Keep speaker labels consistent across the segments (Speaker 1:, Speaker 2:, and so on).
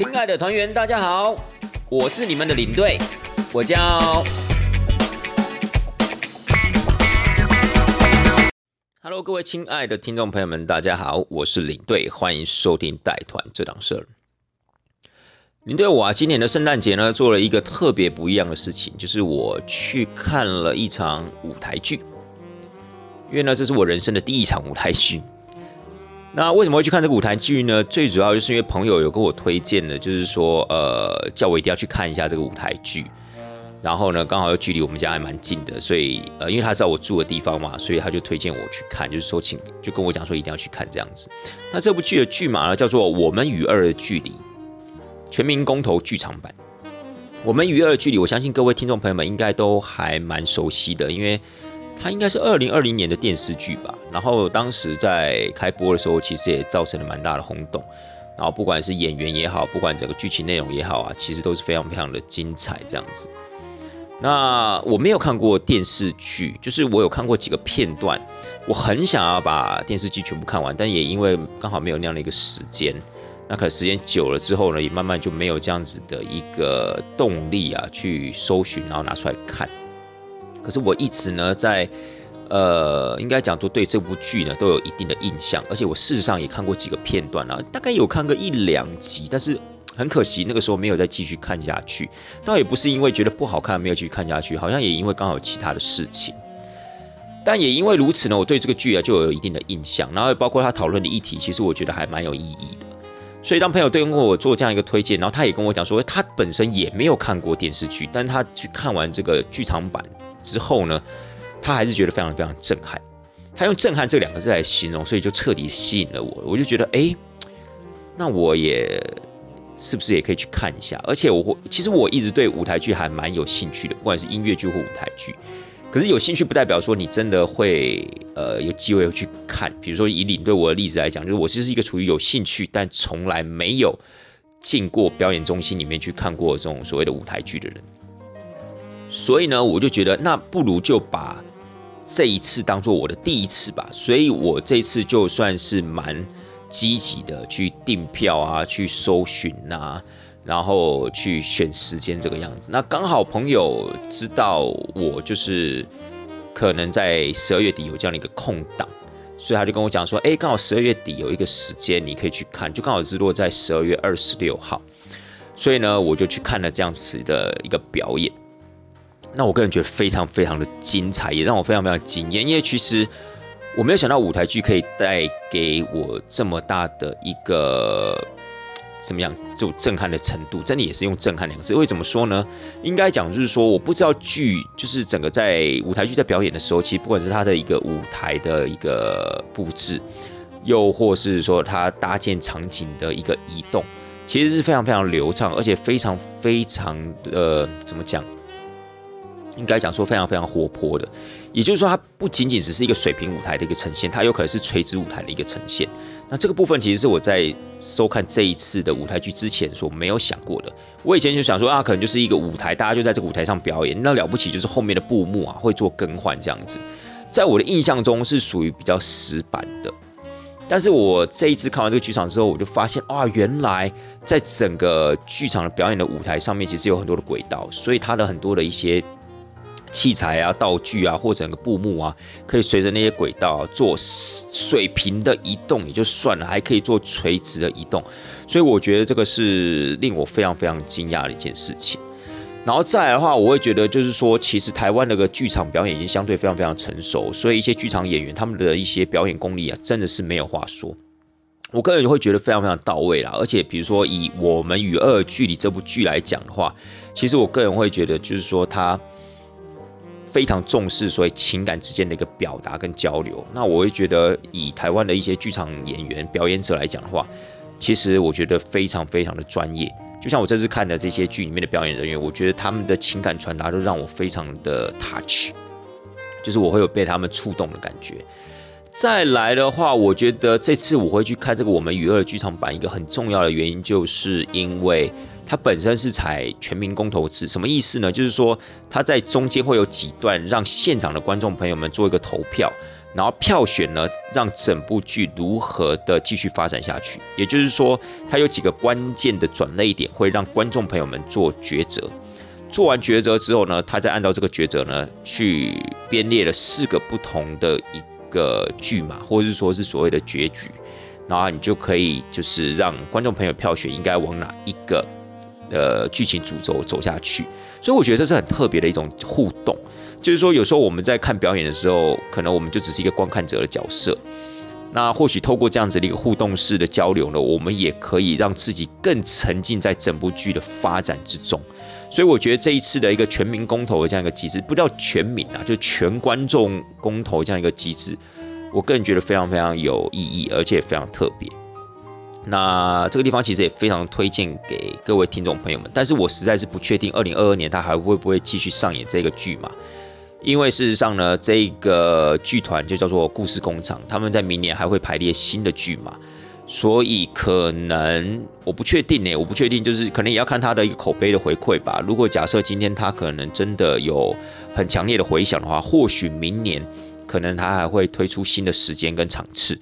Speaker 1: 亲爱的团员，大家好，我是你们的领队，我叫。Hello，各位亲爱的听众朋友们，大家好，我是领队，欢迎收听带团这档事儿。领队我啊，今年的圣诞节呢，做了一个特别不一样的事情，就是我去看了一场舞台剧，因为呢，这是我人生的第一场舞台剧。那为什么会去看这个舞台剧呢？最主要就是因为朋友有跟我推荐的，就是说，呃，叫我一定要去看一下这个舞台剧。然后呢，刚好又距离我们家还蛮近的，所以，呃，因为他知道我住的地方嘛，所以他就推荐我去看，就是说，请就跟我讲说一定要去看这样子。那这部剧的剧码呢，叫做《我们与二的距离》，全民公投剧场版。我们与二的距离，我相信各位听众朋友们应该都还蛮熟悉的，因为。它应该是二零二零年的电视剧吧，然后当时在开播的时候，其实也造成了蛮大的轰动。然后不管是演员也好，不管整个剧情内容也好啊，其实都是非常非常的精彩这样子。那我没有看过电视剧，就是我有看过几个片段，我很想要把电视剧全部看完，但也因为刚好没有那样的一个时间，那可能时间久了之后呢，也慢慢就没有这样子的一个动力啊，去搜寻然后拿出来看。可是我一直呢，在呃，应该讲说对这部剧呢都有一定的印象，而且我事实上也看过几个片段啊，大概有看个一两集，但是很可惜那个时候没有再继续看下去。倒也不是因为觉得不好看没有继续看下去，好像也因为刚好有其他的事情。但也因为如此呢，我对这个剧啊就有一定的印象，然后包括他讨论的议题，其实我觉得还蛮有意义的。所以当朋友对我做这样一个推荐，然后他也跟我讲说，他本身也没有看过电视剧，但他去看完这个剧场版。之后呢，他还是觉得非常非常震撼，他用“震撼”这两个字来形容，所以就彻底吸引了我。我就觉得，哎，那我也是不是也可以去看一下？而且我会其实我一直对舞台剧还蛮有兴趣的，不管是音乐剧或舞台剧。可是有兴趣不代表说你真的会呃有机会去看。比如说以领队我的例子来讲，就是我其实是一个处于有兴趣，但从来没有进过表演中心里面去看过这种所谓的舞台剧的人。所以呢，我就觉得那不如就把这一次当做我的第一次吧。所以我这次就算是蛮积极的去订票啊，去搜寻啊，然后去选时间这个样子。那刚好朋友知道我就是可能在十二月底有这样的一个空档，所以他就跟我讲说：“哎，刚好十二月底有一个时间你可以去看，就刚好是落在十二月二十六号。”所以呢，我就去看了这样子的一个表演。那我个人觉得非常非常的精彩，也让我非常非常惊艳。因为其实我没有想到舞台剧可以带给我这么大的一个怎么样就震撼的程度，真的也是用震撼两个字。为什么说呢？应该讲就是说，我不知道剧就是整个在舞台剧在表演的时候，其实不管是它的一个舞台的一个布置，又或是说它搭建场景的一个移动，其实是非常非常流畅，而且非常非常的怎么讲？应该讲说非常非常活泼的，也就是说它不仅仅只是一个水平舞台的一个呈现，它有可能是垂直舞台的一个呈现。那这个部分其实是我在收看这一次的舞台剧之前所没有想过的。我以前就想说啊，可能就是一个舞台，大家就在这个舞台上表演，那了不起就是后面的布幕啊会做更换这样子。在我的印象中是属于比较死板的，但是我这一次看完这个剧场之后，我就发现啊，原来在整个剧场的表演的舞台上面，其实有很多的轨道，所以它的很多的一些。器材啊、道具啊，或整个布幕啊，可以随着那些轨道做水平的移动也就算了，还可以做垂直的移动，所以我觉得这个是令我非常非常惊讶的一件事情。然后再来的话，我会觉得就是说，其实台湾那个剧场表演已经相对非常非常成熟，所以一些剧场演员他们的一些表演功力啊，真的是没有话说。我个人会觉得非常非常到位啦。而且比如说以《我们与恶距离》这部剧来讲的话，其实我个人会觉得就是说它。非常重视所以情感之间的一个表达跟交流。那我会觉得，以台湾的一些剧场演员、表演者来讲的话，其实我觉得非常非常的专业。就像我这次看的这些剧里面的表演人员，我觉得他们的情感传达都让我非常的 touch，就是我会有被他们触动的感觉。再来的话，我觉得这次我会去看这个《我们与恶剧场版》，一个很重要的原因，就是因为。它本身是采全民公投制，什么意思呢？就是说它在中间会有几段让现场的观众朋友们做一个投票，然后票选呢，让整部剧如何的继续发展下去。也就是说，它有几个关键的转泪点，会让观众朋友们做抉择。做完抉择之后呢，他再按照这个抉择呢，去编列了四个不同的一个剧码，或者是说是所谓的结局。然后你就可以就是让观众朋友票选应该往哪一个呃剧情主轴走下去，所以我觉得这是很特别的一种互动，就是说有时候我们在看表演的时候，可能我们就只是一个观看者的角色，那或许透过这样子的一个互动式的交流呢，我们也可以让自己更沉浸在整部剧的发展之中。所以我觉得这一次的一个全民公投的这样一个机制，不叫全民啊，就全观众公投这样一个机制。我个人觉得非常非常有意义，而且非常特别。那这个地方其实也非常推荐给各位听众朋友们，但是我实在是不确定二零二二年他还会不会继续上演这个剧嘛？因为事实上呢，这个剧团就叫做故事工厂，他们在明年还会排列新的剧嘛，所以可能我不确定呢，我不确定，就是可能也要看他的一个口碑的回馈吧。如果假设今天他可能真的有很强烈的回响的话，或许明年。可能他还会推出新的时间跟场次，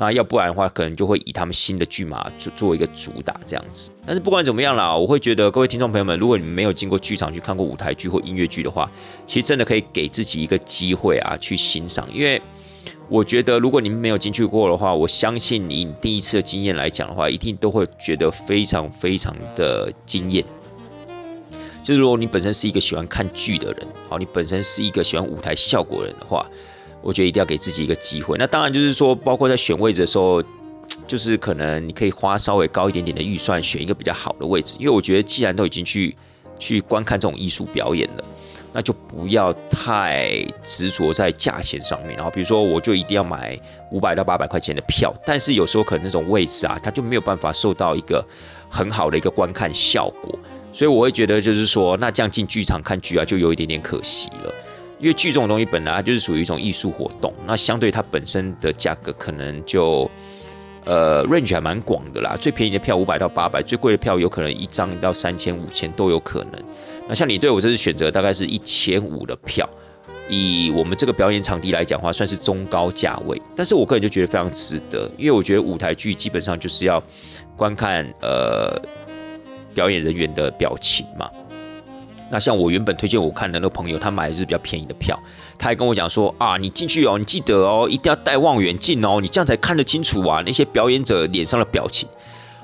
Speaker 1: 那要不然的话，可能就会以他们新的剧码做作为一个主打这样子。但是不管怎么样啦，我会觉得各位听众朋友们，如果你们没有进过剧场去看过舞台剧或音乐剧的话，其实真的可以给自己一个机会啊，去欣赏。因为我觉得，如果你们没有进去过的话，我相信以第一次的经验来讲的话，一定都会觉得非常非常的惊艳。就是如果你本身是一个喜欢看剧的人，好，你本身是一个喜欢舞台效果的人的话。我觉得一定要给自己一个机会。那当然就是说，包括在选位置的时候，就是可能你可以花稍微高一点点的预算，选一个比较好的位置。因为我觉得，既然都已经去去观看这种艺术表演了，那就不要太执着在价钱上面。然后，比如说，我就一定要买五百到八百块钱的票，但是有时候可能那种位置啊，它就没有办法受到一个很好的一个观看效果。所以我会觉得，就是说，那这样进剧场看剧啊，就有一点点可惜了。因为剧这种东西本来就是属于一种艺术活动，那相对它本身的价格可能就呃 range 还蛮广的啦。最便宜的票五百到八百，最贵的票有可能一张到三千五千都有可能。那像你对我这次选择大概是一千五的票，以我们这个表演场地来讲话，算是中高价位。但是我个人就觉得非常值得，因为我觉得舞台剧基本上就是要观看呃表演人员的表情嘛。那像我原本推荐我看的那个朋友，他买的是比较便宜的票，他还跟我讲说啊，你进去哦，你记得哦，一定要带望远镜哦，你这样才看得清楚啊，那些表演者脸上的表情，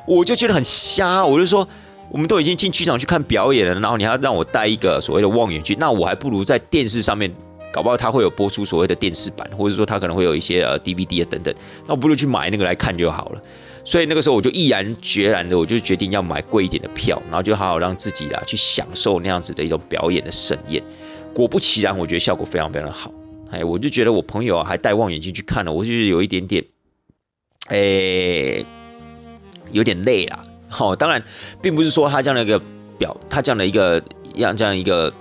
Speaker 1: 我就觉得很瞎，我就说我们都已经进剧场去看表演了，然后你还要让我带一个所谓的望远镜，那我还不如在电视上面，搞不好他会有播出所谓的电视版，或者说他可能会有一些呃 DVD 啊等等，那我不如去买那个来看就好了。所以那个时候我就毅然决然的，我就决定要买贵一点的票，然后就好好让自己啦去享受那样子的一种表演的盛宴。果不其然，我觉得效果非常非常的好。哎，我就觉得我朋友啊还戴望远镜去看了，我就觉得有一点点，哎，有点累啦。好，当然并不是说他这样的一个表，他这样的一个样这样一个。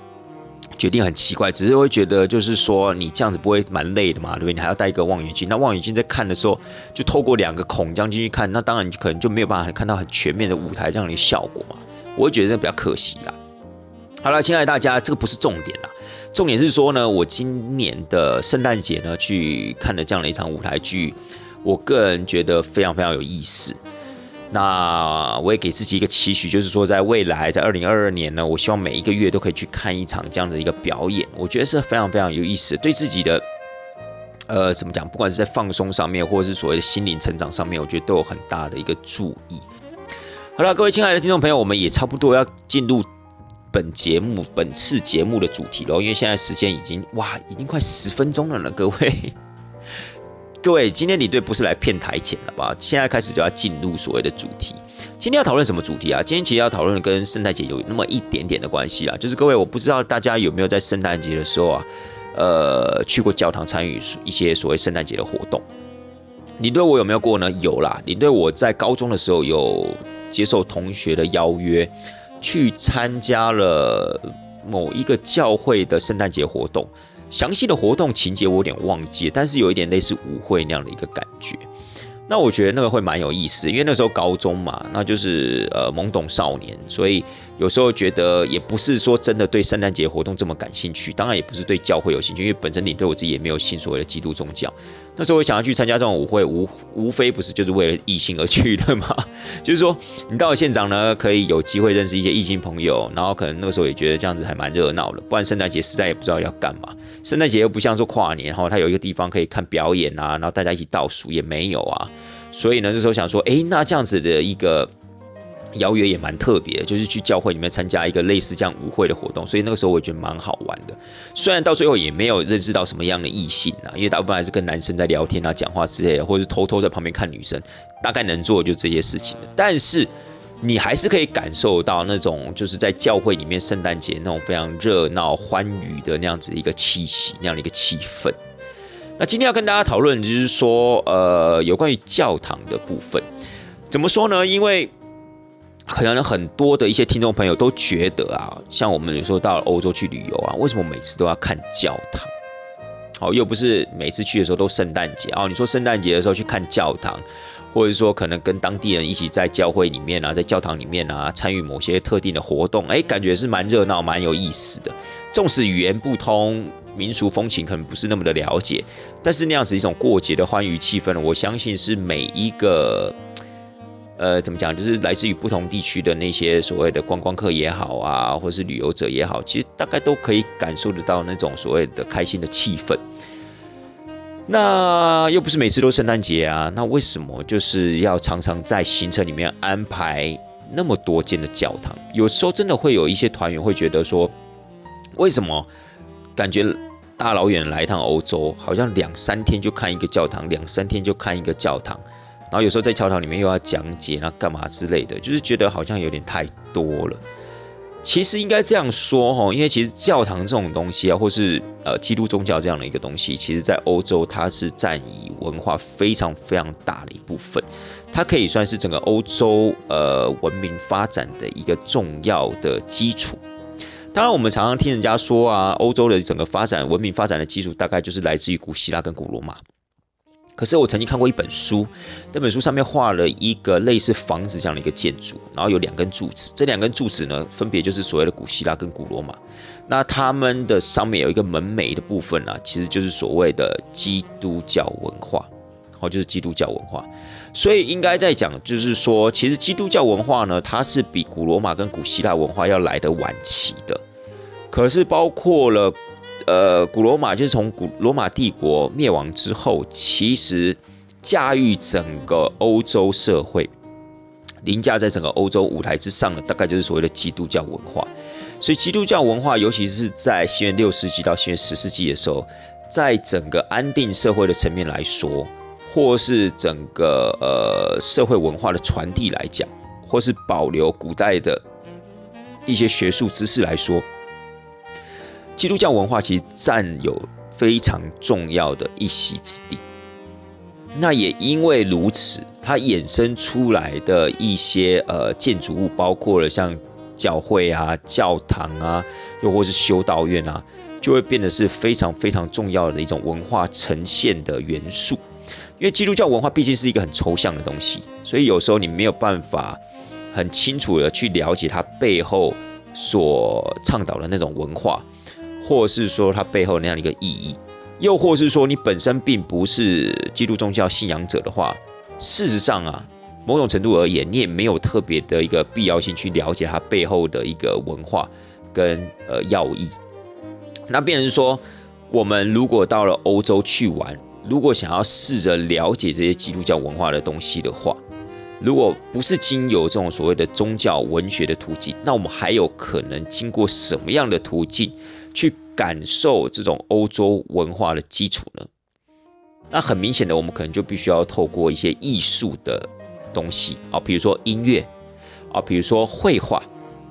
Speaker 1: 决定很奇怪，只是会觉得就是说你这样子不会蛮累的嘛，对不对？你还要带一个望远镜，那望远镜在看的时候就透过两个孔这样进去看，那当然你可能就没有办法看到很全面的舞台这样的效果嘛。我会觉得这比较可惜啦。好了，亲爱的大家，这个不是重点啦，重点是说呢，我今年的圣诞节呢去看了这样的一场舞台剧，我个人觉得非常非常有意思。那我也给自己一个期许，就是说，在未来，在二零二二年呢，我希望每一个月都可以去看一场这样的一个表演，我觉得是非常非常有意思，对自己的，呃，怎么讲，不管是在放松上面，或者是所谓的心灵成长上面，我觉得都有很大的一个注意。好了，各位亲爱的听众朋友，我们也差不多要进入本节目本次节目的主题了，因为现在时间已经哇，已经快十分钟了呢，各位。各位，今天你对不是来骗台钱了吧？现在开始就要进入所谓的主题。今天要讨论什么主题啊？今天其实要讨论跟圣诞节有那么一点点的关系啊。就是各位，我不知道大家有没有在圣诞节的时候啊，呃，去过教堂参与一些所谓圣诞节的活动。你对我有没有过呢？有啦。你对我在高中的时候有接受同学的邀约，去参加了某一个教会的圣诞节活动。详细的活动情节我有点忘记，但是有一点类似舞会那样的一个感觉。那我觉得那个会蛮有意思，因为那时候高中嘛，那就是呃懵懂少年，所以有时候觉得也不是说真的对圣诞节活动这么感兴趣，当然也不是对教会有兴趣，因为本身你对我自己也没有信所谓的基督宗教。那时候我想要去参加这种舞会，无无非不是就是为了异性而去的嘛。就是说，你到了现场呢，可以有机会认识一些异性朋友，然后可能那个时候也觉得这样子还蛮热闹的。不然圣诞节实在也不知道要干嘛。圣诞节又不像说跨年哈，它有一个地方可以看表演啊，然后大家一起倒数也没有啊。所以呢，这时候想说，哎，那这样子的一个。邀约也蛮特别，就是去教会里面参加一个类似这样舞会的活动，所以那个时候我也觉得蛮好玩的。虽然到最后也没有认识到什么样的异性啊，因为大部分还是跟男生在聊天啊、讲话之类的，或者是偷偷在旁边看女生，大概能做的就这些事情但是你还是可以感受到那种就是在教会里面圣诞节那种非常热闹欢愉的那样子一个气息，那样的一个气氛。那今天要跟大家讨论就是说，呃，有关于教堂的部分，怎么说呢？因为可能很多的一些听众朋友都觉得啊，像我们有时候到欧洲去旅游啊，为什么每次都要看教堂？好，又不是每次去的时候都圣诞节哦。你说圣诞节的时候去看教堂，或者说可能跟当地人一起在教会里面啊，在教堂里面啊，参与某些特定的活动，哎，感觉是蛮热闹、蛮有意思的。纵使语言不通，民俗风情可能不是那么的了解，但是那样子一种过节的欢愉气氛，我相信是每一个。呃，怎么讲？就是来自于不同地区的那些所谓的观光客也好啊，或是旅游者也好，其实大概都可以感受得到那种所谓的开心的气氛。那又不是每次都圣诞节啊，那为什么就是要常常在行程里面安排那么多间的教堂？有时候真的会有一些团员会觉得说，为什么感觉大老远来一趟欧洲，好像两三天就看一个教堂，两三天就看一个教堂？然后有时候在教堂里面又要讲解，那干嘛之类的，就是觉得好像有点太多了。其实应该这样说哈，因为其实教堂这种东西啊，或是呃基督宗教这样的一个东西，其实在欧洲它是占以文化非常非常大的一部分，它可以算是整个欧洲呃文明发展的一个重要的基础。当然，我们常常听人家说啊，欧洲的整个发展文明发展的基础，大概就是来自于古希腊跟古罗马。可是我曾经看过一本书，那本书上面画了一个类似房子这样的一个建筑，然后有两根柱子，这两根柱子呢，分别就是所谓的古希腊跟古罗马。那他们的上面有一个门楣的部分啊，其实就是所谓的基督教文化，好，就是基督教文化。所以应该在讲，就是说，其实基督教文化呢，它是比古罗马跟古希腊文化要来的晚期的。可是包括了。呃，古罗马就是从古罗马帝国灭亡之后，其实驾驭整个欧洲社会，凌驾在整个欧洲舞台之上的，大概就是所谓的基督教文化。所以，基督教文化，尤其是在西元六世纪到西元十世纪的时候，在整个安定社会的层面来说，或是整个呃社会文化的传递来讲，或是保留古代的一些学术知识来说。基督教文化其实占有非常重要的一席之地。那也因为如此，它衍生出来的一些呃建筑物，包括了像教会啊、教堂啊，又或是修道院啊，就会变得是非常非常重要的一种文化呈现的元素。因为基督教文化毕竟是一个很抽象的东西，所以有时候你没有办法很清楚的去了解它背后所倡导的那种文化。或是说它背后那样一个意义，又或是说你本身并不是基督宗教信仰者的话，事实上啊，某种程度而言，你也没有特别的一个必要性去了解它背后的一个文化跟呃要义。那变成说，我们如果到了欧洲去玩，如果想要试着了解这些基督教文化的东西的话，如果不是经由这种所谓的宗教文学的途径，那我们还有可能经过什么样的途径？去感受这种欧洲文化的基础呢？那很明显的，我们可能就必须要透过一些艺术的东西啊，比如说音乐啊，比如说绘画，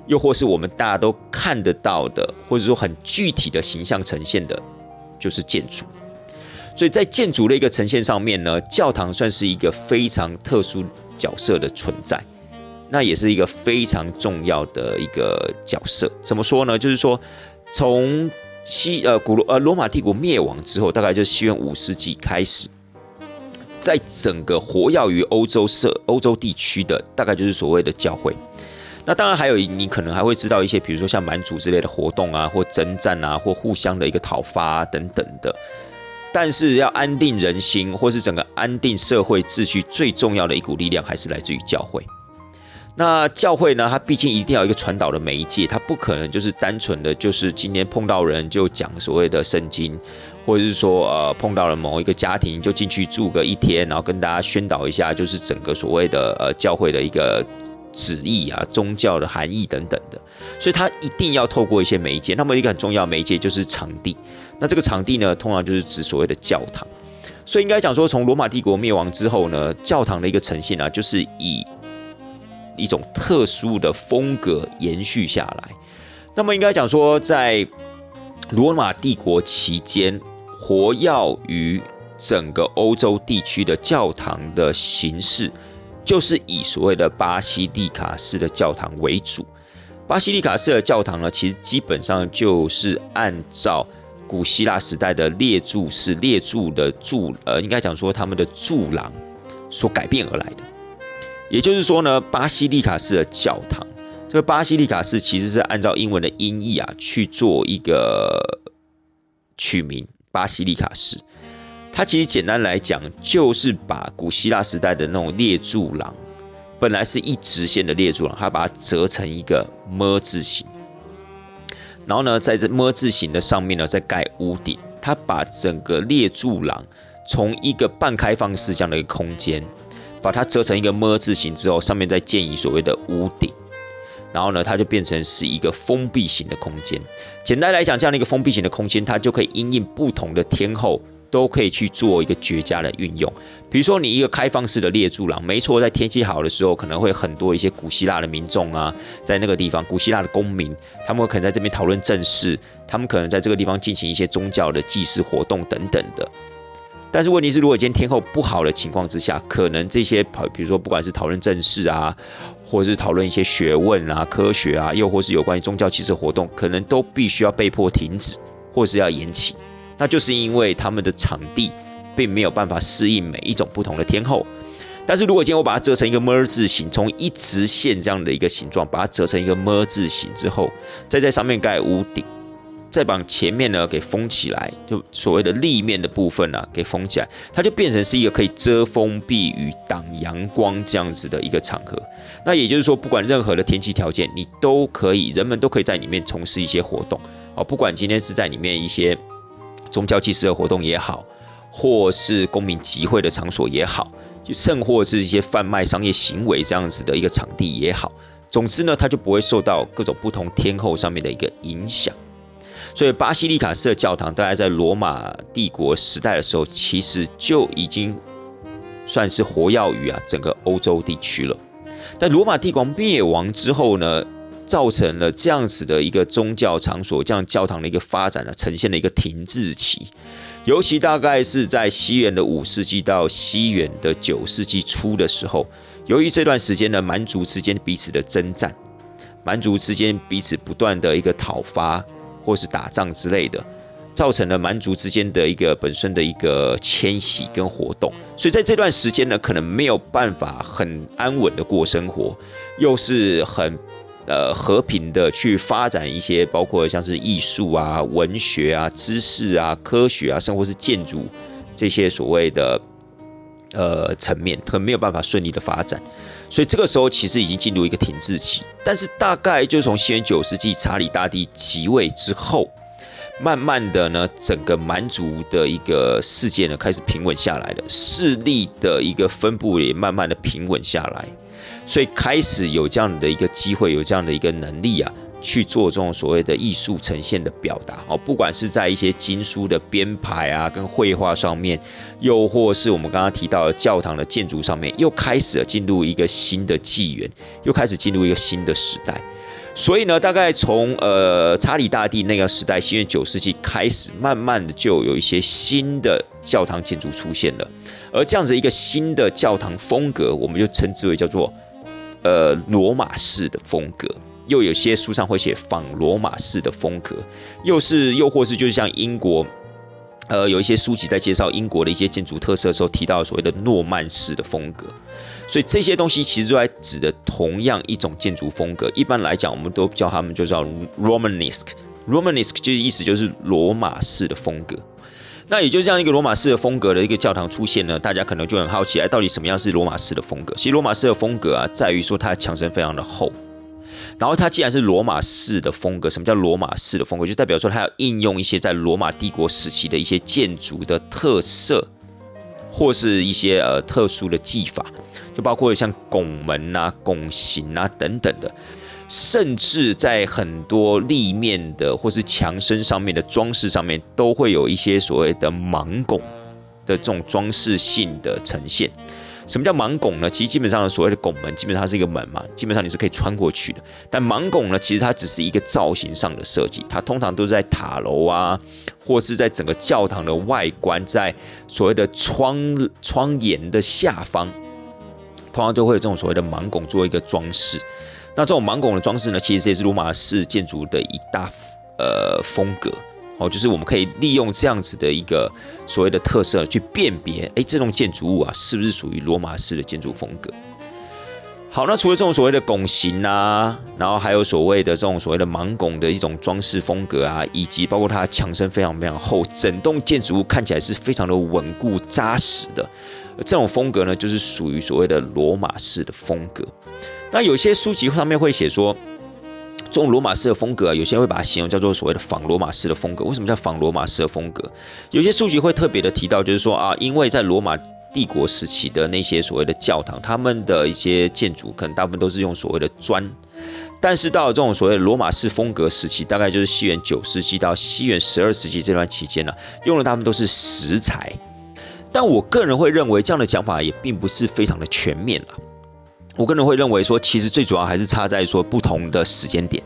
Speaker 1: 又或是我们大家都看得到的，或者说很具体的形象呈现的，就是建筑。所以在建筑的一个呈现上面呢，教堂算是一个非常特殊角色的存在，那也是一个非常重要的一个角色。怎么说呢？就是说。从西呃古罗呃罗马帝国灭亡之后，大概就西元五世纪开始，在整个活跃于欧洲社欧洲地区的，大概就是所谓的教会。那当然还有你可能还会知道一些，比如说像蛮族之类的活动啊，或征战啊，或互相的一个讨伐等等的。但是要安定人心，或是整个安定社会秩序，最重要的一股力量还是来自于教会。那教会呢？它毕竟一定要一个传导的媒介，它不可能就是单纯的就是今天碰到人就讲所谓的圣经，或者是说呃碰到了某一个家庭就进去住个一天，然后跟大家宣导一下，就是整个所谓的呃教会的一个旨意啊、宗教的含义等等的。所以它一定要透过一些媒介。那么一个很重要媒介就是场地。那这个场地呢，通常就是指所谓的教堂。所以应该讲说，从罗马帝国灭亡之后呢，教堂的一个呈现啊，就是以一种特殊的风格延续下来。那么应该讲说，在罗马帝国期间，活跃于整个欧洲地区的教堂的形式，就是以所谓的巴西利卡式的教堂为主。巴西利卡式的教堂呢，其实基本上就是按照古希腊时代的列柱式列柱的柱，呃，应该讲说他们的柱廊所改变而来的。也就是说呢，巴西利卡式的教堂，这个巴西利卡式其实是按照英文的音译啊去做一个取名，巴西利卡式。它其实简单来讲，就是把古希腊时代的那种列柱廊，本来是一直线的列柱廊，它把它折成一个么字形，然后呢，在这么字形的上面呢，再盖屋顶。它把整个列柱廊从一个半开放式这样的一个空间。把它折成一个么字形之后，上面再建以所谓的屋顶，然后呢，它就变成是一个封闭型的空间。简单来讲，这样的一个封闭型的空间，它就可以因应不同的天候，都可以去做一个绝佳的运用。比如说，你一个开放式的列柱廊，没错，在天气好的时候，可能会很多一些古希腊的民众啊，在那个地方，古希腊的公民，他们可能在这边讨论政事，他们可能在这个地方进行一些宗教的祭祀活动等等的。但是问题是，如果今天天候不好的情况之下，可能这些，比如说不管是讨论政事啊，或者是讨论一些学问啊、科学啊，又或是有关于宗教祭祀活动，可能都必须要被迫停止，或是要延期。那就是因为他们的场地并没有办法适应每一种不同的天候。但是如果今天我把它折成一个么字形，从一直线这样的一个形状，把它折成一个么字形之后，再在上面盖屋顶。再把前面呢给封起来，就所谓的立面的部分呢给封起来，它就变成是一个可以遮风避雨、挡阳光这样子的一个场合。那也就是说，不管任何的天气条件，你都可以，人们都可以在里面从事一些活动哦。不管今天是在里面一些宗教祭祀的活动也好，或是公民集会的场所也好，就甚或是一些贩卖商业行为这样子的一个场地也好，总之呢，它就不会受到各种不同天候上面的一个影响。所以，巴西利卡式的教堂大概在罗马帝国时代的时候，其实就已经算是活跃于啊整个欧洲地区了。但罗马帝国灭亡之后呢，造成了这样子的一个宗教场所，这样教堂的一个发展呢，呈现了一个停滞期。尤其大概是在西元的五世纪到西元的九世纪初的时候，由于这段时间呢，蛮族之间彼此的征战，蛮族之间彼此不断的一个讨伐。或是打仗之类的，造成了蛮族之间的一个本身的一个迁徙跟活动，所以在这段时间呢，可能没有办法很安稳的过生活，又是很呃和平的去发展一些包括像是艺术啊、文学啊、知识啊、科学啊，甚至是建筑这些所谓的呃层面，可能没有办法顺利的发展。所以这个时候其实已经进入一个停滞期，但是大概就从西元九世纪查理大帝即位之后，慢慢的呢，整个蛮族的一个世界呢开始平稳下来了，势力的一个分布也慢慢的平稳下来，所以开始有这样的一个机会，有这样的一个能力啊。去做这种所谓的艺术呈现的表达哦，不管是在一些经书的编排啊，跟绘画上面，又或是我们刚刚提到的教堂的建筑上面，又开始了进入一个新的纪元，又开始进入一个新的时代。所以呢，大概从呃查理大帝那个时代，西元九世纪开始，慢慢的就有一些新的教堂建筑出现了。而这样子一个新的教堂风格，我们就称之为叫做呃罗马式的风格。又有些书上会写仿罗马式的风格，又是又或是就是像英国呃，有一些书籍在介绍英国的一些建筑特色的时候，提到所谓的诺曼式的风格，所以这些东西其实都在指的同样一种建筑风格。一般来讲，我们都叫他们就叫 Romanesque。Romanesque 就是意思就是罗马式的风格。那也就这样一个罗马式的风格的一个教堂出现呢，大家可能就很好奇，哎，到底什么样是罗马式的风格？其实罗马式的风格啊，在于说它的墙身非常的厚。然后它既然是罗马式的风格，什么叫罗马式的风格？就代表说它要应用一些在罗马帝国时期的一些建筑的特色，或是一些呃特殊的技法，就包括像拱门啊、拱形啊等等的，甚至在很多立面的或是墙身上面的装饰上面，都会有一些所谓的盲拱的这种装饰性的呈现。什么叫盲拱呢？其实基本上所谓的拱门，基本上是一个门嘛，基本上你是可以穿过去的。但盲拱呢，其实它只是一个造型上的设计，它通常都是在塔楼啊，或是在整个教堂的外观，在所谓的窗窗檐的下方，通常都会有这种所谓的盲拱做一个装饰。那这种盲拱的装饰呢，其实也是罗马式建筑的一大呃风格。哦，就是我们可以利用这样子的一个所谓的特色去辨别，哎，这栋建筑物啊，是不是属于罗马式的建筑风格？好，那除了这种所谓的拱形啊，然后还有所谓的这种所谓的盲拱的一种装饰风格啊，以及包括它墙身非常非常厚，整栋建筑物看起来是非常的稳固扎实的，这种风格呢，就是属于所谓的罗马式的风格。那有些书籍上面会写说。这种罗马式的风格啊，有些人会把它形容叫做所谓的仿罗马式的风格。为什么叫仿罗马式的风格？有些书籍会特别的提到，就是说啊，因为在罗马帝国时期的那些所谓的教堂，他们的一些建筑可能大部分都是用所谓的砖，但是到了这种所谓罗马式风格时期，大概就是西元九世纪到西元十二世纪这段期间呢，用的他们都是石材。但我个人会认为，这样的讲法也并不是非常的全面了。我个人会认为说，其实最主要还是差在说不同的时间点，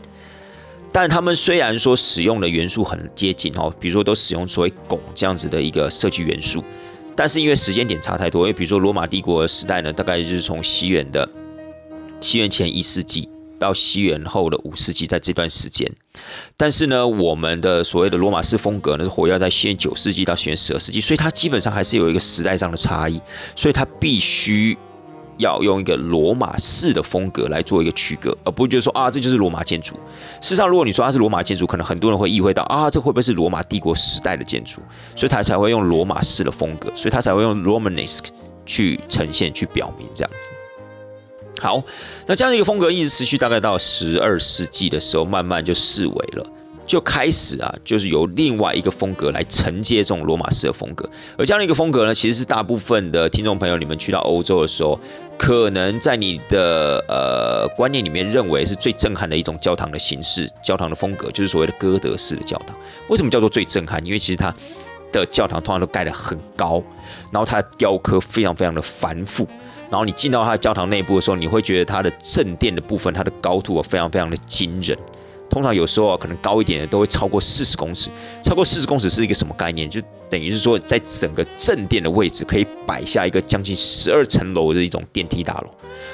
Speaker 1: 但他们虽然说使用的元素很接近哦，比如说都使用所谓拱这样子的一个设计元素，但是因为时间点差太多，因为比如说罗马帝国时代呢，大概就是从西元的西元前一世纪到西元后的五世纪，在这段时间，但是呢，我们的所谓的罗马式风格呢是活跃在西元九世纪到西元十二世纪，所以它基本上还是有一个时代上的差异，所以它必须。要用一个罗马式的风格来做一个区隔，而不会觉得说啊，这就是罗马建筑。事实上，如果你说它是罗马建筑，可能很多人会意会到啊，这会不会是罗马帝国时代的建筑？所以他才会用罗马式的风格，所以他才会用 Romanesque 去呈现、去表明这样子。好，那这样的一个风格一直持续，大概到十二世纪的时候，慢慢就式微了。就开始啊，就是由另外一个风格来承接这种罗马式的风格，而这样的一个风格呢，其实是大部分的听众朋友，你们去到欧洲的时候，可能在你的呃观念里面认为是最震撼的一种教堂的形式、教堂的风格，就是所谓的哥德式的教堂。为什么叫做最震撼？因为其实它的教堂通常都盖得很高，然后它的雕刻非常非常的繁复，然后你进到它的教堂内部的时候，你会觉得它的正殿的部分，它的高度啊非常非常的惊人。通常有时候啊，可能高一点的都会超过四十公尺。超过四十公尺是一个什么概念？就等于是说，在整个正殿的位置可以摆下一个将近十二层楼的一种电梯大楼。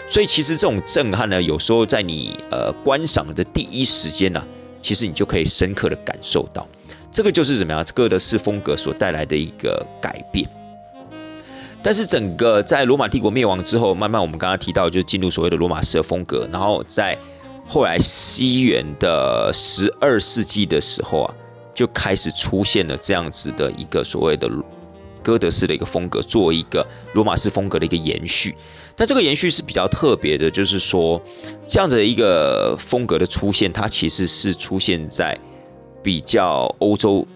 Speaker 1: 所以其实这种震撼呢，有时候在你呃观赏的第一时间呢，其实你就可以深刻的感受到，这个就是怎么样哥德式风格所带来的一个改变。但是整个在罗马帝国灭亡之后，慢慢我们刚刚提到，就进入所谓的罗马式的风格，然后在。后来西元的十二世纪的时候啊，就开始出现了这样子的一个所谓的哥德式的一个风格，作为一个罗马式风格的一个延续。但这个延续是比较特别的，就是说这样的一个风格的出现，它其实是出现在比较欧洲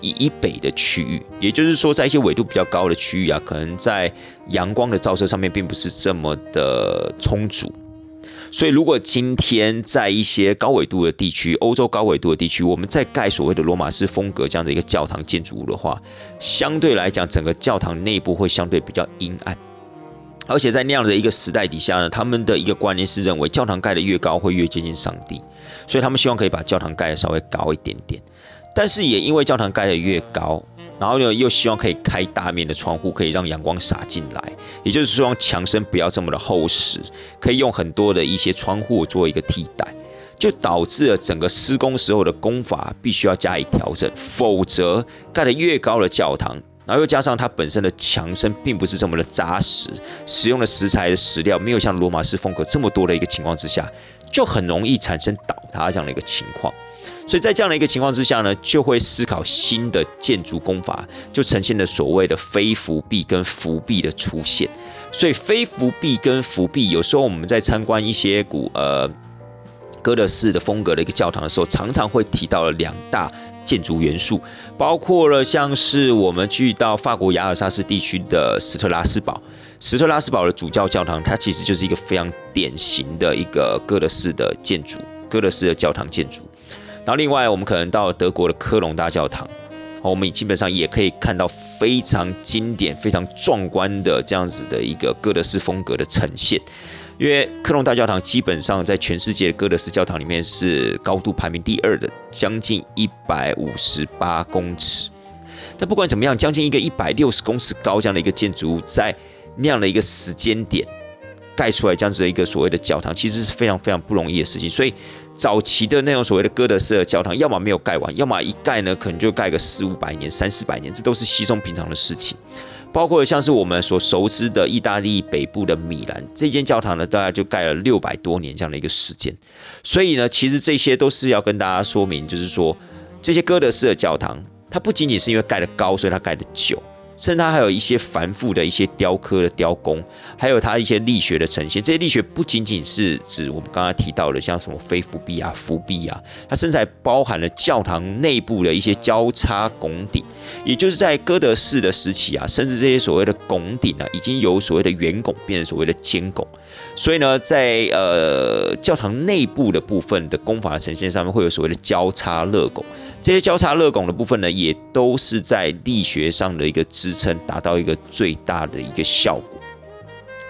Speaker 1: 以以北的区域，也就是说，在一些纬度比较高的区域啊，可能在阳光的照射上面并不是这么的充足。所以，如果今天在一些高纬度的地区，欧洲高纬度的地区，我们在盖所谓的罗马式风格这样的一个教堂建筑物的话，相对来讲，整个教堂内部会相对比较阴暗。而且在那样的一个时代底下呢，他们的一个观念是认为，教堂盖的越高会越接近上帝，所以他们希望可以把教堂盖的稍微高一点点。但是也因为教堂盖的越高，然后呢，又希望可以开大面的窗户，可以让阳光洒进来，也就是说墙身不要这么的厚实，可以用很多的一些窗户做一个替代。就导致了整个施工时候的工法必须要加以调整，否则盖得越高的教堂，然后又加上它本身的墙身并不是这么的扎实，使用的石材的石料没有像罗马式风格这么多的一个情况之下，就很容易产生倒塌这样的一个情况。所以在这样的一个情况之下呢，就会思考新的建筑工法，就呈现了所谓的非伏壁跟伏壁的出现。所以非伏壁跟伏壁，有时候我们在参观一些古呃哥德式的风格的一个教堂的时候，常常会提到了两大建筑元素，包括了像是我们去到法国雅尔萨斯地区的斯特拉斯堡，斯特拉斯堡的主教教堂，它其实就是一个非常典型的一个哥德式的建筑，哥德式的教堂建筑。然后另外，我们可能到德国的科隆大教堂，我们基本上也可以看到非常经典、非常壮观的这样子的一个哥德式风格的呈现。因为科隆大教堂基本上在全世界哥德式教堂里面是高度排名第二的，将近一百五十八公尺。但不管怎么样，将近一个一百六十公尺高这样的一个建筑物，在那样的一个时间点盖出来这样子的一个所谓的教堂，其实是非常非常不容易的事情。所以。早期的那种所谓的哥德式的教堂，要么没有盖完，要么一盖呢，可能就盖个四五百年、三四百年，这都是稀松平常的事情。包括像是我们所熟知的意大利北部的米兰这间教堂呢，大概就盖了六百多年这样的一个时间。所以呢，其实这些都是要跟大家说明，就是说这些哥德式的教堂，它不仅仅是因为盖得高，所以它盖得久。甚至它还有一些繁复的一些雕刻的雕工，还有它一些力学的呈现。这些力学不仅仅是指我们刚刚提到的，像什么非伏壁啊、伏壁啊，它甚至还包含了教堂内部的一些交叉拱顶。也就是在哥德式的时期啊，甚至这些所谓的拱顶啊，已经由所谓的圆拱变成所谓的尖拱。所以呢，在呃教堂内部的部分的工法呈现上面，会有所谓的交叉勒拱。这些交叉勒拱的部分呢，也都是在力学上的一个支撑，达到一个最大的一个效果。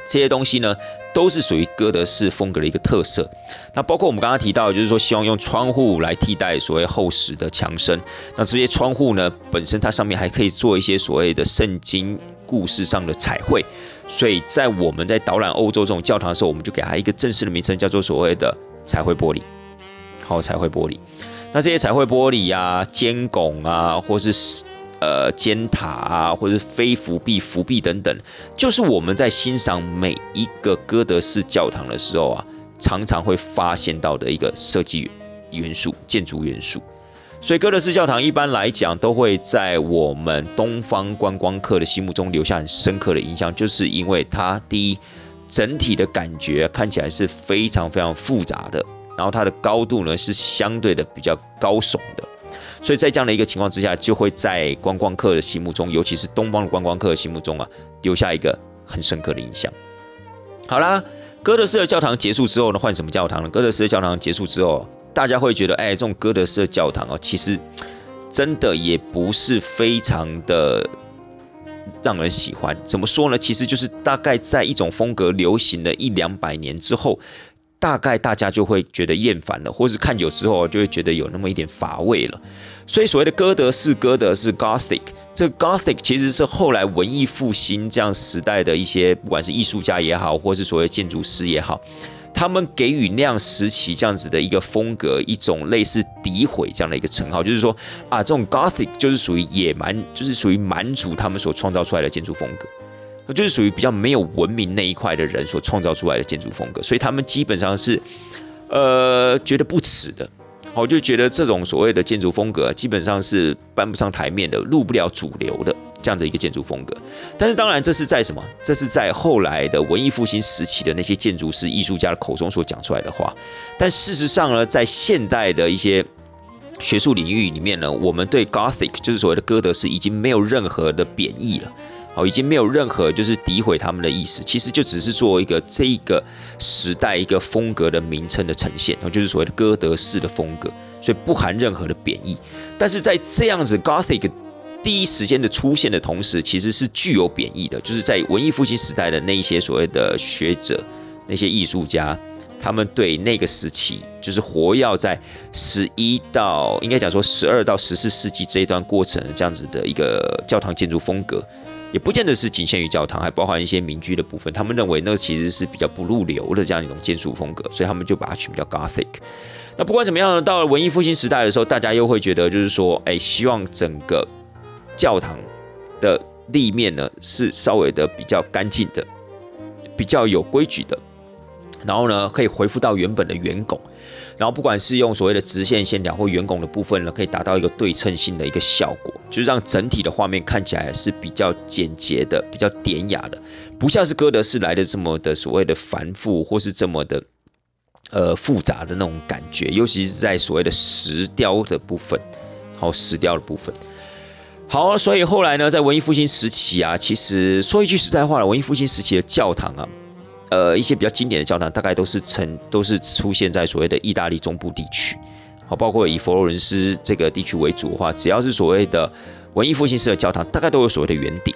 Speaker 1: 这些东西呢，都是属于哥德式风格的一个特色。那包括我们刚刚提到，就是说希望用窗户来替代所谓厚实的墙身。那这些窗户呢，本身它上面还可以做一些所谓的圣经故事上的彩绘。所以在我们在导览欧洲这种教堂的时候，我们就给它一个正式的名称，叫做所谓的彩绘玻璃。好，彩绘玻璃。那这些彩绘玻璃啊、尖拱啊，或是呃尖塔啊，或者是非伏壁、伏壁等等，就是我们在欣赏每一个哥德式教堂的时候啊，常常会发现到的一个设计元素、建筑元素。所以哥德式教堂一般来讲都会在我们东方观光客的心目中留下很深刻的印象，就是因为它第一整体的感觉看起来是非常非常复杂的。然后它的高度呢是相对的比较高耸的，所以在这样的一个情况之下，就会在观光客的心目中，尤其是东方的观光客的心目中啊，留下一个很深刻的印象。好啦，哥德式的教堂结束之后呢，换什么教堂呢？哥德式的教堂结束之后，大家会觉得，哎，这种哥德式的教堂哦，其实真的也不是非常的让人喜欢。怎么说呢？其实就是大概在一种风格流行了一两百年之后。大概大家就会觉得厌烦了，或是看久之后就会觉得有那么一点乏味了。所以所谓的哥德式，歌德是 Gothic，这 Gothic 其实是后来文艺复兴这样时代的一些，不管是艺术家也好，或是所谓建筑师也好，他们给予那样时期这样子的一个风格，一种类似诋毁这样的一个称号，就是说啊，这种 Gothic 就是属于野蛮，就是属于蛮族他们所创造出来的建筑风格。就是属于比较没有文明那一块的人所创造出来的建筑风格，所以他们基本上是，呃，觉得不耻的，我就觉得这种所谓的建筑风格基本上是搬不上台面的，入不了主流的这样的一个建筑风格。但是当然，这是在什么？这是在后来的文艺复兴时期的那些建筑师、艺术家的口中所讲出来的话。但事实上呢，在现代的一些学术领域里面呢，我们对 Gothic 就是所谓的哥德式已经没有任何的贬义了。好，已经没有任何就是诋毁他们的意思，其实就只是做一个这一个时代一个风格的名称的呈现，然后就是所谓的哥德式的风格，所以不含任何的贬义。但是在这样子 Gothic 第一时间的出现的同时，其实是具有贬义的，就是在文艺复兴时代的那一些所谓的学者、那些艺术家，他们对那个时期，就是活跃在十一到应该讲说十二到十四世纪这一段过程这样子的一个教堂建筑风格。也不见得是仅限于教堂，还包含一些民居的部分。他们认为那个其实是比较不入流的这样一种建筑风格，所以他们就把它取名叫 Gothic。那不管怎么样呢，到了文艺复兴时代的时候，大家又会觉得就是说，哎，希望整个教堂的立面呢是稍微的比较干净的，比较有规矩的，然后呢可以恢复到原本的圆拱。然后不管是用所谓的直线线条或圆拱的部分呢，可以达到一个对称性的一个效果，就是让整体的画面看起来是比较简洁的、比较典雅的，不像是哥德式来的这么的所谓的繁复或是这么的呃复杂的那种感觉，尤其是在所谓的石雕的部分，好石雕的部分。好，所以后来呢，在文艺复兴时期啊，其实说一句实在话了，文艺复兴时期的教堂啊。呃，一些比较经典的教堂，大概都是成都是出现在所谓的意大利中部地区，好，包括以佛罗伦斯这个地区为主的话，只要是所谓的文艺复兴式的教堂，大概都有所谓的圆顶，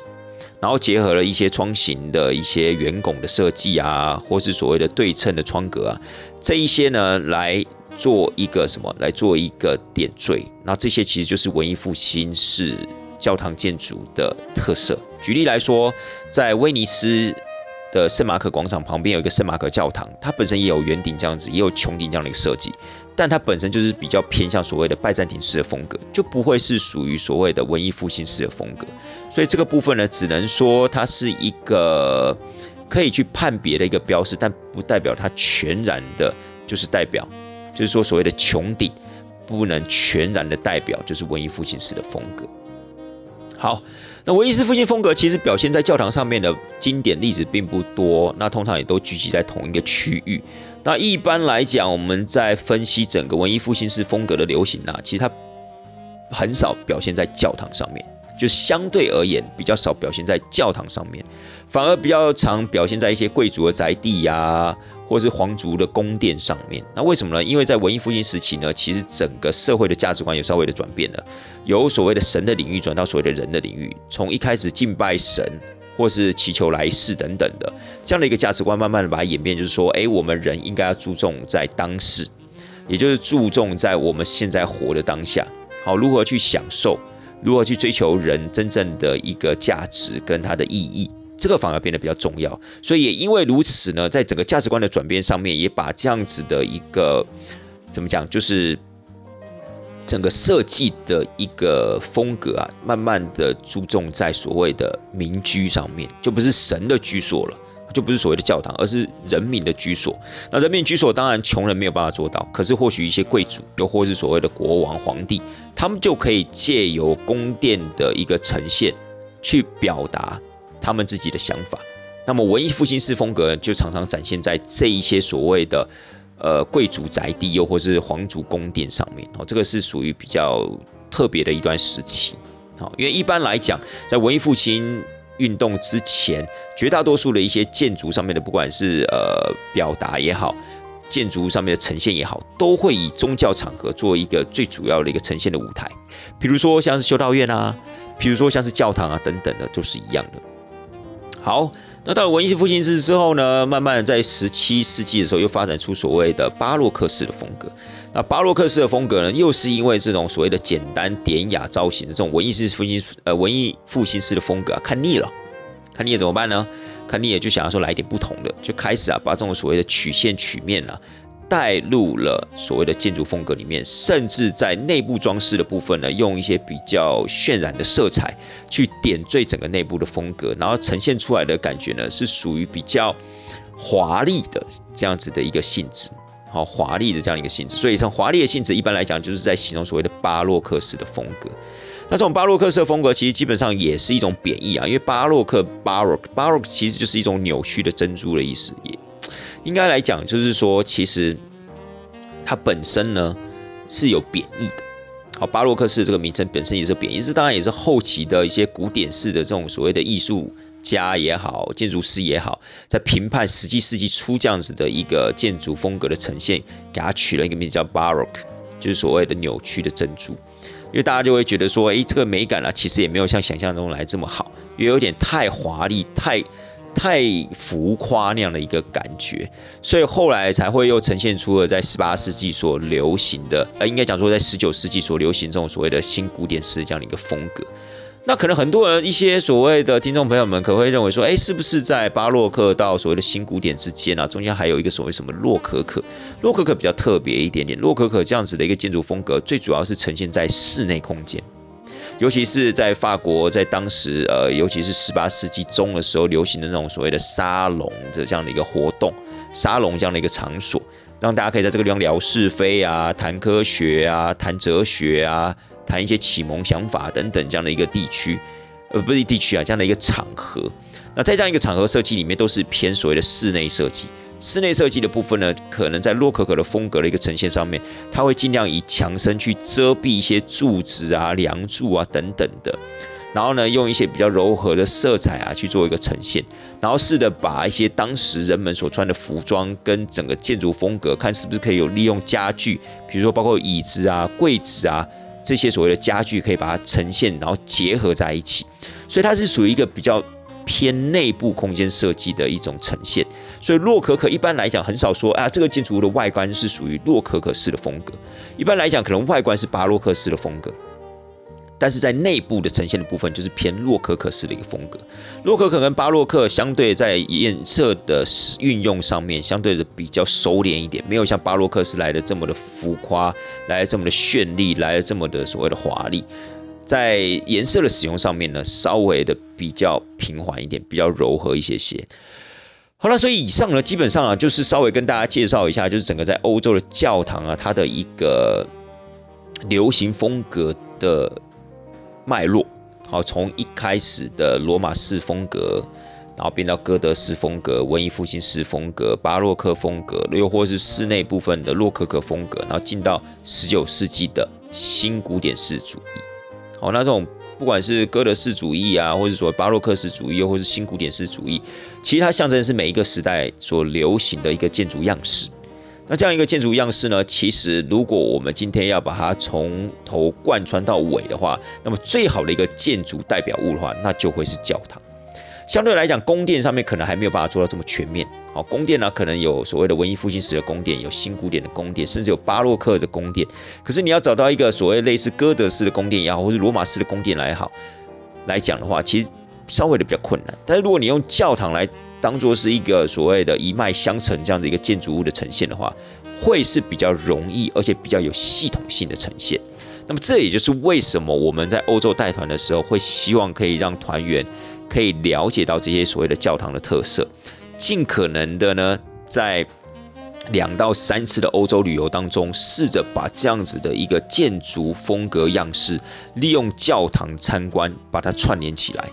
Speaker 1: 然后结合了一些窗型的一些圆拱的设计啊，或是所谓的对称的窗格啊，这一些呢，来做一个什么？来做一个点缀，那这些其实就是文艺复兴式教堂建筑的特色。举例来说，在威尼斯。的圣马可广场旁边有一个圣马可教堂，它本身也有圆顶这样子，也有穹顶这样的一个设计，但它本身就是比较偏向所谓的拜占庭式的风格，就不会是属于所谓的文艺复兴式的风格。所以这个部分呢，只能说它是一个可以去判别的一个标识，但不代表它全然的，就是代表，就是说所谓的穹顶不能全然的代表就是文艺复兴式的风格。好。那文艺复兴风格其实表现在教堂上面的经典例子并不多，那通常也都聚集在同一个区域。那一般来讲，我们在分析整个文艺复兴式风格的流行啊，其实它很少表现在教堂上面，就相对而言比较少表现在教堂上面，反而比较常表现在一些贵族的宅地呀。或是皇族的宫殿上面，那为什么呢？因为在文艺复兴时期呢，其实整个社会的价值观有稍微的转变了，由所谓的神的领域转到所谓的人的领域，从一开始敬拜神或是祈求来世等等的这样的一个价值观，慢慢的把它演变，就是说，哎，我们人应该要注重在当世，也就是注重在我们现在活的当下，好，如何去享受，如何去追求人真正的一个价值跟它的意义。这个反而变得比较重要，所以也因为如此呢，在整个价值观的转变上面，也把这样子的一个怎么讲，就是整个设计的一个风格啊，慢慢的注重在所谓的民居上面，就不是神的居所了，就不是所谓的教堂，而是人民的居所。那人民居所当然穷人没有办法做到，可是或许一些贵族，又或是所谓的国王、皇帝，他们就可以借由宫殿的一个呈现，去表达。他们自己的想法，那么文艺复兴式风格就常常展现在这一些所谓的呃贵族宅地，又或是皇族宫殿上面哦，这个是属于比较特别的一段时期。好，因为一般来讲，在文艺复兴运动之前，绝大多数的一些建筑上面的，不管是呃表达也好，建筑上面的呈现也好，都会以宗教场合做一个最主要的一个呈现的舞台，比如说像是修道院啊，比如说像是教堂啊等等的，都是一样的。好，那到了文艺复兴时之后呢，慢慢在十七世纪的时候，又发展出所谓的巴洛克式的风格。那巴洛克式的风格呢，又是因为这种所谓的简单典雅造型的这种文艺复兴呃文艺复兴式的风格啊，看腻了，看腻了怎么办呢？看腻了就想要说来一点不同的，就开始啊把这种所谓的曲线曲面啊。带入了所谓的建筑风格里面，甚至在内部装饰的部分呢，用一些比较渲染的色彩去点缀整个内部的风格，然后呈现出来的感觉呢，是属于比较华丽的这样子的一个性质，好华丽的这样一个性质。所以，像华丽的性质，一般来讲就是在形容所谓的巴洛克式的风格。那这种巴洛克式风格其实基本上也是一种贬义啊，因为巴洛克 （baroque），baroque 其实就是一种扭曲的珍珠的意思，应该来讲，就是说，其实它本身呢是有贬义的。好，巴洛克式这个名称本身也是贬义，这当然也是后期的一些古典式的这种所谓的艺术家也好，建筑师也好，在评判十七世纪初这样子的一个建筑风格的呈现，给它取了一个名字叫 Baroque，就是所谓的扭曲的珍珠。因为大家就会觉得说，哎，这个美感啊，其实也没有像想象中来这么好，也有点太华丽，太。太浮夸那样的一个感觉，所以后来才会又呈现出了在十八世纪所流行的，呃，应该讲说在十九世纪所流行这种所谓的新古典式这样的一个风格。那可能很多人一些所谓的听众朋友们可能会认为说，哎，是不是在巴洛克到所谓的新古典之间啊，中间还有一个所谓什么洛可可？洛可可比较特别一点点，洛可可这样子的一个建筑风格，最主要是呈现在室内空间，尤其是在法国，在当时呃，尤其是十八世纪中的时候流行的那种所谓的沙龙的这样的一个活动，沙龙这样的一个场所，让大家可以在这个地方聊是非啊，谈科学啊，谈哲学啊。谈一些启蒙想法等等这样的一个地区，呃，不是地区啊，这样的一个场合。那在这样一个场合设计里面，都是偏所谓的室内设计。室内设计的部分呢，可能在洛可可的风格的一个呈现上面，它会尽量以墙身去遮蔽一些柱子啊、梁柱啊等等的，然后呢，用一些比较柔和的色彩啊去做一个呈现，然后试着把一些当时人们所穿的服装跟整个建筑风格，看是不是可以有利用家具，比如说包括椅子啊、柜子啊。这些所谓的家具可以把它呈现，然后结合在一起，所以它是属于一个比较偏内部空间设计的一种呈现。所以洛可可一般来讲很少说啊，这个建筑物的外观是属于洛可可式的风格。一般来讲，可能外观是巴洛克式的风格。但是在内部的呈现的部分，就是偏洛可可式的一个风格。洛可可跟巴洛克相对在颜色的运用上面，相对的比较收敛一点，没有像巴洛克式来的这么的浮夸，来的这么的绚丽，来的这么的所谓的华丽。在颜色的使用上面呢，稍微的比较平缓一点，比较柔和一些些。好了，所以以上呢，基本上啊，就是稍微跟大家介绍一下，就是整个在欧洲的教堂啊，它的一个流行风格的。脉络，好，从一开始的罗马式风格，然后变到哥德式风格、文艺复兴式风格、巴洛克风格，又或是室内部分的洛可可风格，然后进到十九世纪的新古典式主义。好，那这种不管是哥德式主义啊，或者说巴洛克式主义，又或是新古典式主义，其实它象征是每一个时代所流行的一个建筑样式。那这样一个建筑样式呢？其实，如果我们今天要把它从头贯穿到尾的话，那么最好的一个建筑代表物的话，那就会是教堂。相对来讲，宫殿上面可能还没有办法做到这么全面。好，宫殿呢，可能有所谓的文艺复兴时的宫殿，有新古典的宫殿，甚至有巴洛克的宫殿。可是你要找到一个所谓类似哥德式的宫殿也好，或是罗马式的宫殿来好来讲的话，其实稍微的比较困难。但是如果你用教堂来，当做是一个所谓的一脉相承这样的一个建筑物的呈现的话，会是比较容易，而且比较有系统性的呈现。那么这也就是为什么我们在欧洲带团的时候，会希望可以让团员可以了解到这些所谓的教堂的特色，尽可能的呢，在两到三次的欧洲旅游当中，试着把这样子的一个建筑风格样式，利用教堂参观把它串联起来。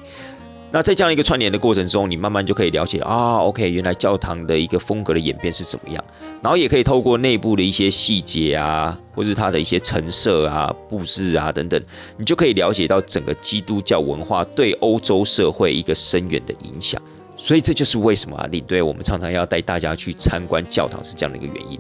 Speaker 1: 那在这样一个串联的过程中，你慢慢就可以了解啊，OK，原来教堂的一个风格的演变是怎么样，然后也可以透过内部的一些细节啊，或是它的一些陈设啊、布置啊等等，你就可以了解到整个基督教文化对欧洲社会一个深远的影响。所以这就是为什么啊，领队我们常常要带大家去参观教堂是这样的一个原因。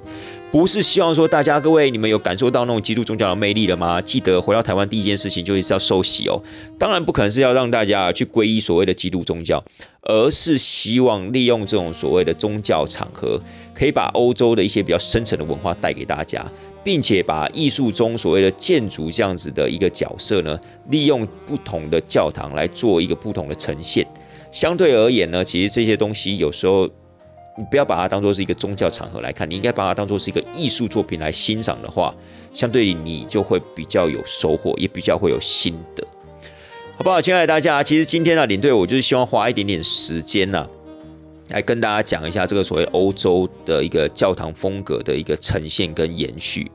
Speaker 1: 不是希望说大家各位你们有感受到那种基督宗教的魅力了吗？记得回到台湾第一件事情就是要受洗哦。当然不可能是要让大家去皈依所谓的基督宗教，而是希望利用这种所谓的宗教场合，可以把欧洲的一些比较深层的文化带给大家，并且把艺术中所谓的建筑这样子的一个角色呢，利用不同的教堂来做一个不同的呈现。相对而言呢，其实这些东西有时候。你不要把它当做是一个宗教场合来看，你应该把它当做是一个艺术作品来欣赏的话，相对你就会比较有收获，也比较会有心得，好不好？亲爱的大家，其实今天呢，领队我就是希望花一点点时间呢，来跟大家讲一下这个所谓欧洲的一个教堂风格的一个呈现跟延续。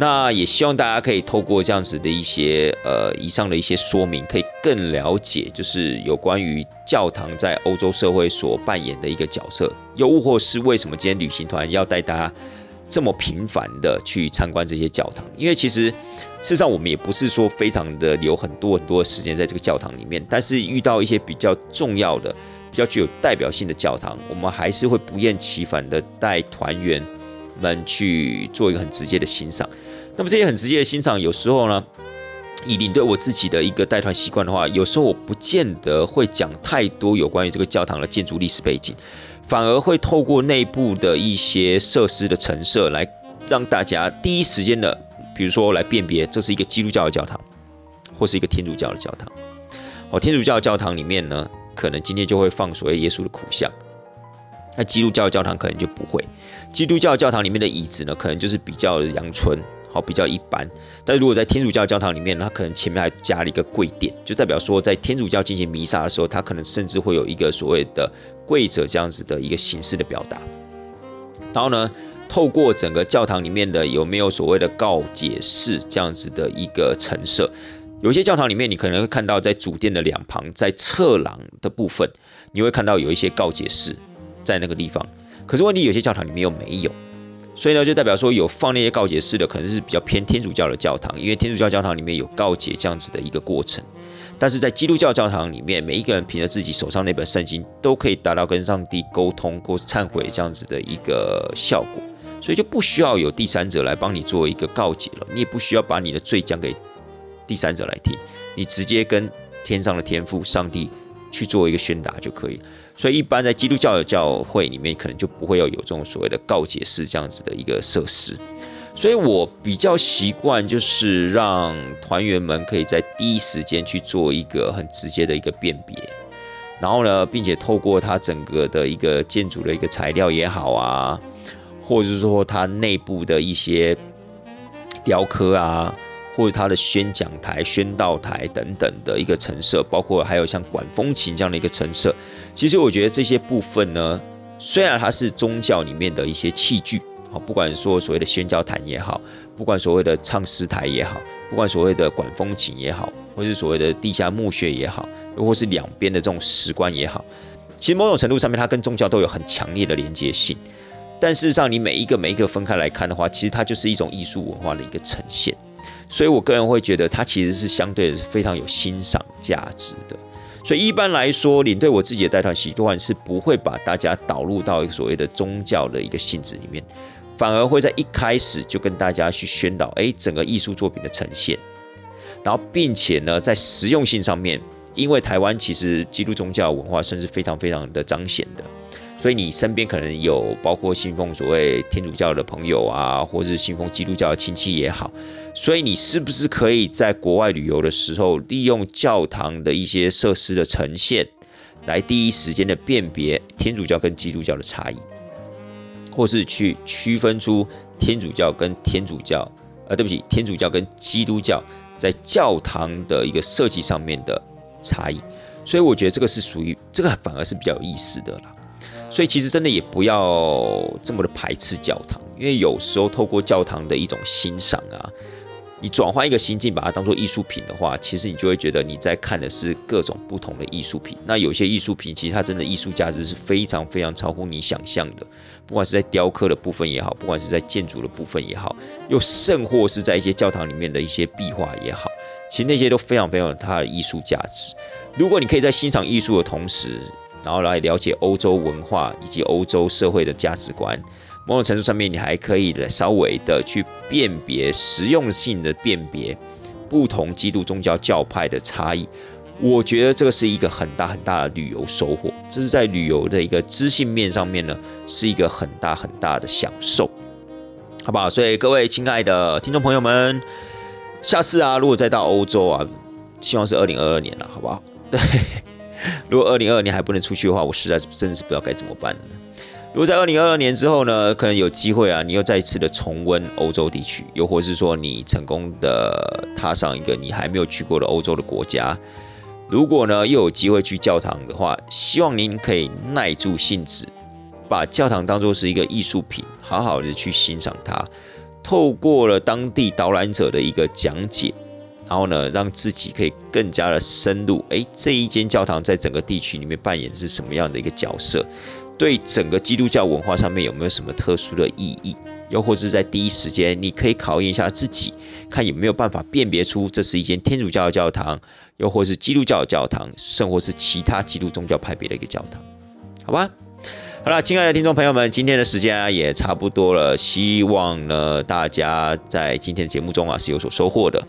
Speaker 1: 那也希望大家可以透过这样子的一些呃以上的一些说明，可以更了解就是有关于教堂在欧洲社会所扮演的一个角色，又或是为什么今天旅行团要带大家这么频繁的去参观这些教堂？因为其实事实上我们也不是说非常的留很多很多的时间在这个教堂里面，但是遇到一些比较重要的、比较具有代表性的教堂，我们还是会不厌其烦的带团员。们去做一个很直接的欣赏，那么这些很直接的欣赏，有时候呢，以领队我自己的一个带团习惯的话，有时候我不见得会讲太多有关于这个教堂的建筑历史背景，反而会透过内部的一些设施的陈设，来让大家第一时间的，比如说来辨别这是一个基督教的教堂，或是一个天主教的教堂。哦，天主教的教堂里面呢，可能今天就会放所谓耶稣的苦像。那基督教教堂可能就不会。基督教教堂里面的椅子呢，可能就是比较阳春，好比较一般。但如果在天主教教堂里面，它可能前面还加了一个跪垫，就代表说在天主教进行弥撒的时候，它可能甚至会有一个所谓的跪着这样子的一个形式的表达。然后呢，透过整个教堂里面的有没有所谓的告解室这样子的一个陈设，有些教堂里面你可能会看到在主殿的两旁，在侧廊的部分，你会看到有一些告解室在那个地方。可是问题有些教堂里面又没有，所以呢，就代表说有放那些告解式的，可能是比较偏天主教的教堂，因为天主教教堂里面有告解这样子的一个过程。但是在基督教教堂里面，每一个人凭着自己手上那本圣经，都可以达到跟上帝沟通或忏悔这样子的一个效果，所以就不需要有第三者来帮你做一个告解了，你也不需要把你的罪讲给第三者来听，你直接跟天上的天父上帝去做一个宣达就可以。所以，一般在基督教的教会里面，可能就不会要有这种所谓的告解式这样子的一个设施。所以我比较习惯，就是让团员们可以在第一时间去做一个很直接的一个辨别，然后呢，并且透过它整个的一个建筑的一个材料也好啊，或者是说它内部的一些雕刻啊。或者它的宣讲台、宣道台等等的一个陈设，包括还有像管风琴这样的一个陈设，其实我觉得这些部分呢，虽然它是宗教里面的一些器具，好，不管说所谓的宣教坛也好，不管所谓的唱诗台也好，不管所谓的管风琴也好，或是所谓的地下墓穴也好，又或是两边的这种石棺也好，其实某种程度上面，它跟宗教都有很强烈的连接性。但事实上，你每一个每一个分开来看的话，其实它就是一种艺术文化的一个呈现。所以，我个人会觉得它其实是相对是非常有欣赏价值的。所以，一般来说，领队我自己的带团习惯是不会把大家导入到一个所谓的宗教的一个性质里面，反而会在一开始就跟大家去宣导，哎，整个艺术作品的呈现，然后，并且呢，在实用性上面，因为台湾其实基督宗教文化算是非常非常的彰显的。所以你身边可能有包括信奉所谓天主教的朋友啊，或是信奉基督教的亲戚也好，所以你是不是可以在国外旅游的时候，利用教堂的一些设施的呈现，来第一时间的辨别天主教跟基督教的差异，或是去区分出天主教跟天主教，呃，对不起，天主教跟基督教在教堂的一个设计上面的差异。所以我觉得这个是属于这个反而是比较有意思的啦。所以其实真的也不要这么的排斥教堂，因为有时候透过教堂的一种欣赏啊，你转换一个心境，把它当做艺术品的话，其实你就会觉得你在看的是各种不同的艺术品。那有些艺术品其实它真的艺术价值是非常非常超乎你想象的，不管是在雕刻的部分也好，不管是在建筑的部分也好，又甚或是在一些教堂里面的一些壁画也好，其实那些都非常非常有它的艺术价值。如果你可以在欣赏艺术的同时，然后来了解欧洲文化以及欧洲社会的价值观，某种程度上面，你还可以的稍微的去辨别实用性的辨别不同基督宗教教派的差异。我觉得这个是一个很大很大的旅游收获，这是在旅游的一个知性面上面呢，是一个很大很大的享受，好不好？所以各位亲爱的听众朋友们，下次啊，如果再到欧洲啊，希望是二零二二年了，好不好？对。如果二零二二年还不能出去的话，我实在是真的是不知道该怎么办了。如果在二零二二年之后呢，可能有机会啊，你又再一次的重温欧洲地区，又或是说你成功的踏上一个你还没有去过的欧洲的国家，如果呢又有机会去教堂的话，希望您可以耐住性子，把教堂当作是一个艺术品，好好的去欣赏它，透过了当地导览者的一个讲解。然后呢，让自己可以更加的深入。诶，这一间教堂在整个地区里面扮演是什么样的一个角色？对整个基督教文化上面有没有什么特殊的意义？又或是在第一时间，你可以考验一下自己，看有没有办法辨别出这是一间天主教的教堂，又或是基督教的教堂，甚或是其他基督宗教派别的一个教堂？好吧，好了，亲爱的听众朋友们，今天的时间啊也差不多了，希望呢大家在今天的节目中啊是有所收获的。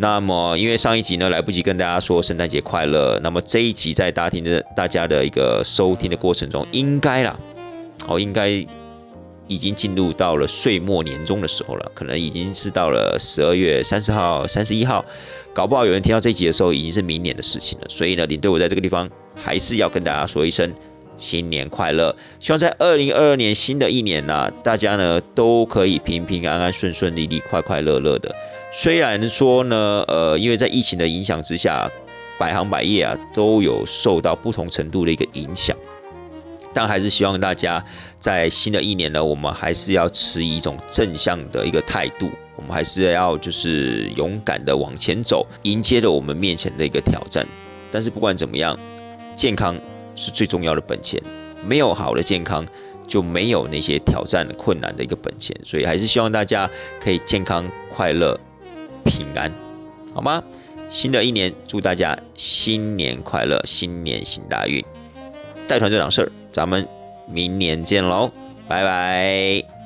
Speaker 1: 那么，因为上一集呢来不及跟大家说圣诞节快乐，那么这一集在大厅的大家的一个收听的过程中，应该啦，哦，应该已经进入到了岁末年终的时候了，可能已经是到了十二月三十号、三十一号，搞不好有人听到这一集的时候已经是明年的事情了。所以呢，领队我在这个地方还是要跟大家说一声新年快乐，希望在二零二二年新的一年呢，大家呢都可以平平安安、顺顺利利、快快乐乐的。虽然说呢，呃，因为在疫情的影响之下，百行百业啊都有受到不同程度的一个影响。但还是希望大家在新的一年呢，我们还是要持一种正向的一个态度，我们还是要就是勇敢的往前走，迎接着我们面前的一个挑战。但是不管怎么样，健康是最重要的本钱，没有好的健康，就没有那些挑战困难的一个本钱。所以还是希望大家可以健康、快乐、平安，好吗？新的一年，祝大家新年快乐，新年行大运。带团这档事儿。咱们明年见喽，拜拜。